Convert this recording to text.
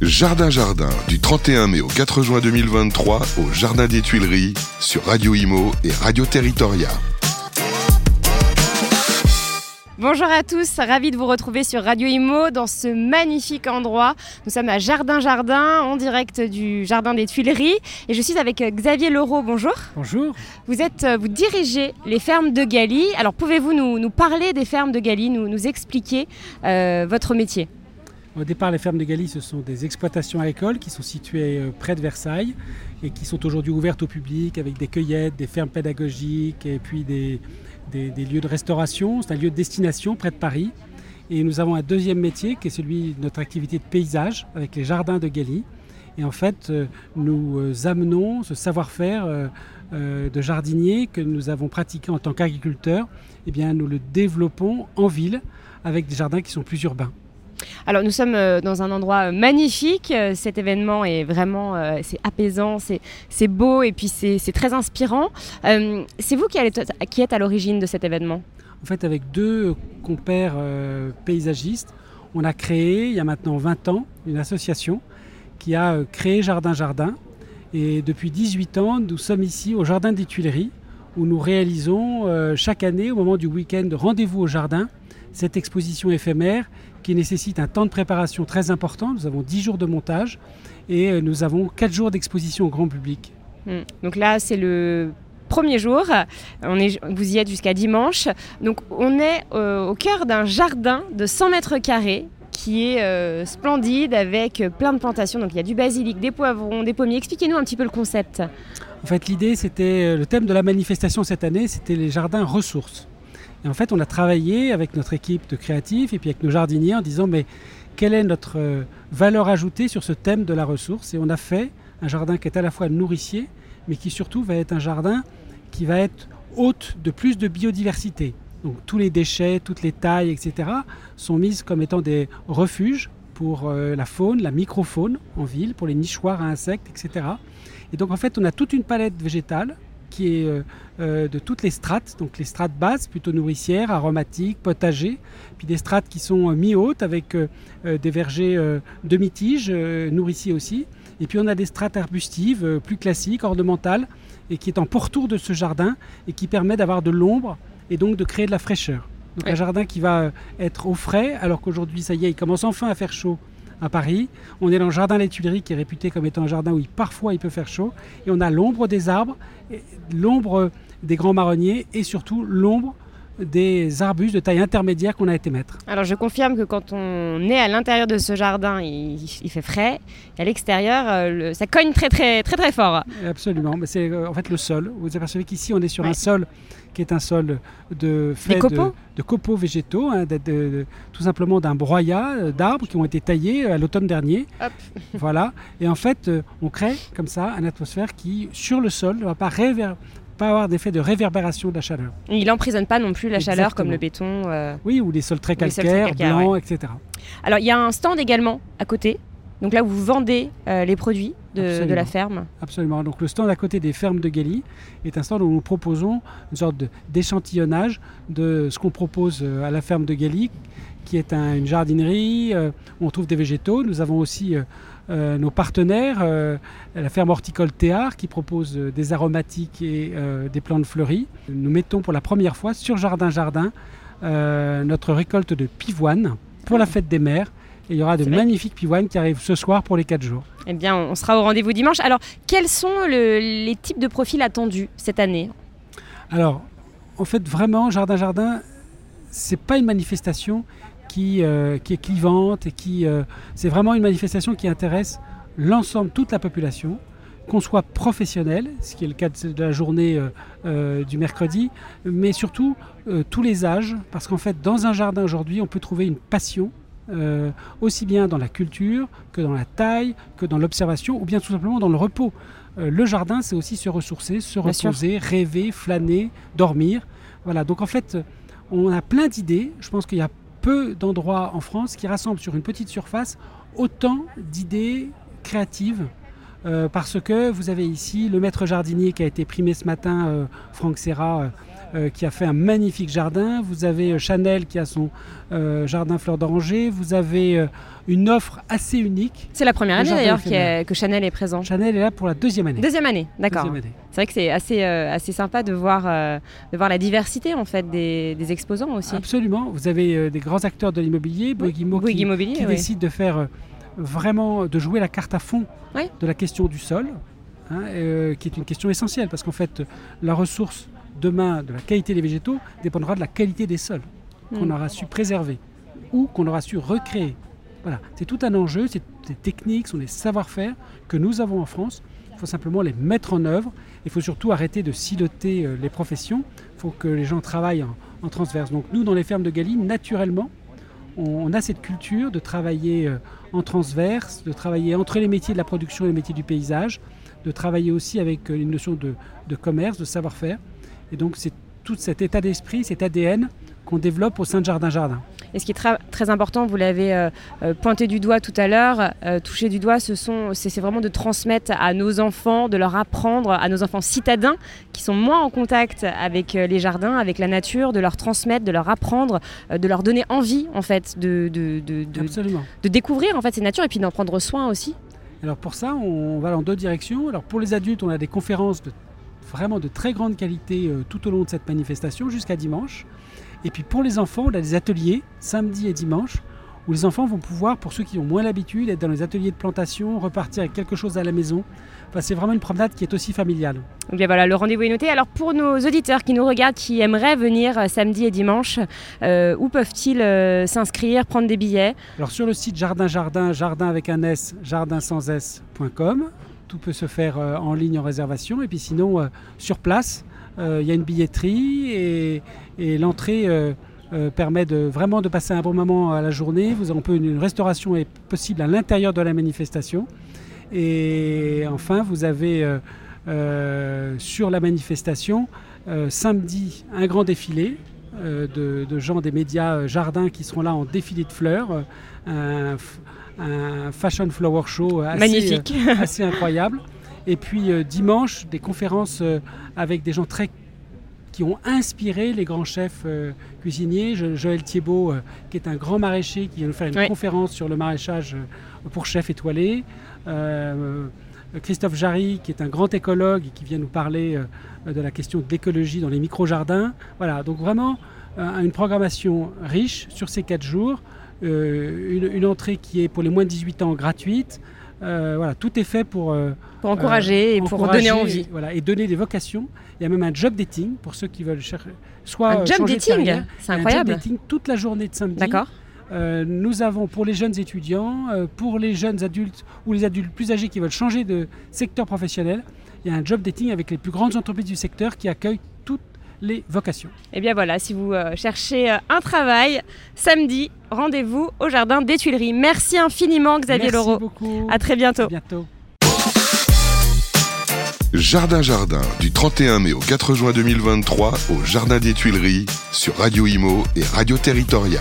Jardin Jardin, du 31 mai au 4 juin 2023 au Jardin des Tuileries, sur Radio Imo et Radio Territoria. Bonjour à tous, ravi de vous retrouver sur Radio Imo dans ce magnifique endroit. Nous sommes à Jardin Jardin, en direct du Jardin des Tuileries, et je suis avec Xavier Leroux. Bonjour. Bonjour. Vous êtes, euh, vous dirigez les fermes de Galie. Alors pouvez-vous nous, nous parler des fermes de Galie, nous, nous expliquer euh, votre métier? Au départ, les fermes de Galie, ce sont des exploitations agricoles qui sont situées euh, près de Versailles et qui sont aujourd'hui ouvertes au public avec des cueillettes, des fermes pédagogiques et puis des, lieux de restauration. C'est un lieu de destination près de Paris. Et nous avons un deuxième métier qui est celui de notre activité de paysage avec les jardins de Galie. Et en fait, euh, nous euh, amenons ce savoir-faire de jardinier que nous avons pratiqué en tant qu'agriculteurs, eh bien, nous le développons en ville avec des jardins qui sont plus urbains. Alors nous sommes euh, dans un endroit euh, magnifique. Euh, Cet événement est vraiment, c'est apaisant, c'est beau et puis c'est très inspirant. C'est vous qui, qui êtes à l'origine de cet événement? En fait, avec deux compères paysagistes, on a créé, il y a maintenant 20 ans, une association qui a créé Jardin Jardin. Et depuis 18 ans, nous sommes ici au Jardin des Tuileries, où nous réalisons chaque année, au moment du week-end de rendez-vous au jardin, cette exposition éphémère qui nécessite un temps de préparation très important. Nous avons 10 jours de montage et euh, nous avons 4 jours d'exposition au grand public. Hmm. Donc là, c'est le premier jour. On est, vous y êtes jusqu'à dimanche. Donc on est euh, au cœur d'un jardin de 100 mètres carrés qui est euh, splendide avec plein de plantations. Donc il y a du basilic, des poivrons, des pommiers. Expliquez-nous un petit peu le concept. En fait, l'idée, c'était le thème de la manifestation cette année, c'était les jardins ressources. Et en fait, on a travaillé avec notre équipe de créatifs et puis avec nos jardiniers en disant mais quelle est notre euh, valeur ajoutée sur ce thème de la ressource? Et on a fait un jardin qui est à la fois nourricier, mais qui surtout va être un jardin qui va être hôte de plus de biodiversité. Donc tous les déchets, toutes les tailles, etc., sont mises comme étant des refuges pour euh, la faune, la microfaune en ville, pour les nichoirs à insectes, etc. Et donc en fait, on a toute une palette végétale qui est euh, euh, de toutes les strates, donc les strates basses, plutôt nourricières, aromatiques, potagers, puis des strates qui sont euh, mi-hautes avec des vergers demi-tiges, nourriciers aussi. Et puis on a des strates arbustives plus classiques, ornementales, et qui est en pourtour de ce jardin et qui permet d'avoir de l'ombre et donc de créer de la fraîcheur. Donc Ouais. un jardin qui va être au frais, alors qu'aujourd'hui, ça y est, il commence enfin à faire chaud à Paris. On est dans le jardin des Tuileries qui est réputé comme étant un jardin où il- parfois il peut faire chaud. Et on a l'ombre des arbres, l'ombre des grands marronniers et surtout l'ombre des arbustes de taille intermédiaire qu'on a été mettre. Alors je confirme que quand on est à l'intérieur de ce jardin, il, il fait frais. Et à l'extérieur, euh, le- ça cogne très très très très fort. Absolument, mais c'est euh, en fait le sol. Vous apercevez qu'ici on est sur Ouais. un sol qui est un sol de fait copeaux de copeaux végétaux, hein, de- de- de- tout simplement d'un broyat euh, d'arbres qui ont été taillés à l'automne dernier. Hop. voilà, et en fait on crée comme ça une atmosphère qui sur le sol ne va pas, réver- pas avoir d'effet de réverbération de la chaleur. Et il n'emprisonne pas non plus la chaleur comme le béton. euh. Oui, ou les sols très sols calcaires, très calcaires, blancs, etc. Alors il y a un stand également à côté. Donc là où vous vendez euh, les produits de, la ferme. Absolument. Donc le stand à côté des fermes de Galie est un stand où nous proposons une sorte d'échantillonnage de ce qu'on propose euh, à la ferme de Galie, qui est un- une jardinerie euh, où on trouve des végétaux. Nous avons aussi euh, nos partenaires, euh, la ferme horticole Théard, qui propose euh, des aromatiques et des plantes fleuries. Nous mettons pour la première fois sur Jardin Jardin notre récolte de pivoine pour la fête des mères. Et il y aura de magnifiques pivoines qui arrivent ce soir pour les 4 jours. Eh bien, on sera au rendez-vous dimanche. Alors, quels sont le- les types de profils attendus cette année? Alors, en fait, vraiment, Jardin Jardin, c'est pas une manifestation qui, euh, qui est clivante et qui. euh, c'est vraiment une manifestation qui intéresse l'ensemble, toute la population, qu'on soit professionnel, ce qui est le cas de la journée euh, du mercredi, mais surtout tous les âges, parce qu'en fait, dans un jardin aujourd'hui, on peut trouver une passion. aussi bien dans la culture que dans la taille, que dans l'observation, ou bien tout simplement dans le repos. Le jardin, c'est aussi se ressourcer, se Bien sûr. reposer, rêver, flâner, dormir. Voilà, donc en fait, on a plein d'idées. Je pense qu'il y a peu d'endroits en France qui rassemblent sur une petite surface autant d'idées créatives euh, parce que vous avez ici le maître jardinier qui a été primé ce matin, euh, Franck Serra, euh, qui a fait un magnifique jardin. Vous avez Chanel qui a son jardin fleur d'oranger. Vous avez une offre assez unique. C'est la première année d'ailleurs que Chanel est présent. Chanel est là pour la deuxième année. Deuxième année, d'accord. C'est vrai que c'est assez, assez sympa de voir, de voir la diversité en fait des, exposants aussi. Absolument. Vous avez des grands acteurs de l'immobilier, Bouygues Immobilier, qui, décident de faire vraiment de jouer la carte à fond de la question du sol, hein, euh, qui est une question essentielle, parce qu'en fait, la ressource demain de la qualité des végétaux dépendra de la qualité des sols qu'on hmm. aura su préserver ou qu'on aura su recréer. Voilà, c'est tout un enjeu, c'est des techniques, ce sont des savoir-faire que nous avons en France. Il faut simplement les mettre en œuvre. Il faut surtout arrêter de siloter euh, les professions. Il faut que les gens travaillent en, en transverse. Donc nous, dans les fermes de Galine, naturellement, on, a cette culture de travailler euh, en transverse, de travailler entre les métiers de la production et les métiers du paysage, de travailler aussi avec euh, une notion de, de commerce, de savoir-faire. Et donc c'est tout cet état d'esprit, cet ADN qu'on développe au sein de Jardin Jardin. Et ce qui est très important, vous l'avez euh, euh, pointé du doigt tout à l'heure, euh, toucher du doigt, ce sont, c'est, vraiment de transmettre à nos enfants, de leur apprendre, à nos enfants citadins qui sont moins en contact avec les jardins, avec la nature, de leur transmettre, de leur apprendre, de leur donner envie en fait de, de, de, de, découvrir en fait ces natures et puis d'en prendre soin aussi. Alors pour ça, on va dans deux directions. Alors pour les adultes, on a des conférences de vraiment de très grande qualité tout au long de cette manifestation jusqu'à dimanche. Et puis pour les enfants, on a des ateliers samedi et dimanche où les enfants vont pouvoir, pour ceux qui ont moins l'habitude, être dans les ateliers de plantation, repartir avec quelque chose à la maison. Enfin, c'est vraiment une promenade qui est aussi familiale. bien voilà, le rendez-vous est noté. Alors pour nos auditeurs qui nous regardent, qui aimeraient venir euh, samedi et dimanche, euh, où peuvent-ils euh, s'inscrire, prendre des billets? Alors sur le site Jardin Jardin, jardin avec un S, jardin sans S.com. Tout peut se faire en ligne en réservation. Et puis sinon, sur place, il y a une billetterie et, l'entrée euh, euh, permet de, vraiment de passer un bon moment à la journée. Une restauration est possible à l'intérieur de la manifestation. Et enfin, vous avez euh, sur la manifestation samedi un grand défilé de, gens des médias jardins qui seront là en défilé de fleurs. Un, fashion flower show assez, assez incroyable. Et puis dimanche, des conférences avec des gens très qui ont inspiré les grands chefs euh, cuisiniers. Joël Thiebaud, euh, qui est un grand maraîcher, qui vient nous faire une conférence sur le maraîchage euh, pour chefs étoilés. Christophe Jarry, qui est un grand écologue et qui vient nous parler de la question de l'écologie dans les micro-jardins. Voilà, donc vraiment une programmation riche sur ces quatre jours. Une, une, entrée qui est pour les moins de 18 ans gratuite. voilà, tout est fait pour, pour encourager et pour donner envie. Voilà, et donner des vocations. Il y a même un job dating pour ceux qui veulent chercher. Soit un job dating, c'est incroyable. Un job dating toute la journée de samedi. D'accord. Euh, nous avons pour les jeunes étudiants, euh, pour les jeunes adultes ou les adultes plus âgés qui veulent changer de secteur professionnel, il y a un job dating avec les plus grandes entreprises du secteur qui accueillent toutes les vocations. Et eh bien voilà, si vous euh, cherchez un travail, samedi, rendez-vous au Jardin des Tuileries. Merci infiniment Xavier Merci beaucoup. À très bientôt. À bientôt. Jardin Jardin, du 31 mai au 4 juin 2023 au Jardin des Tuileries sur Radio Imo et Radio Territoria.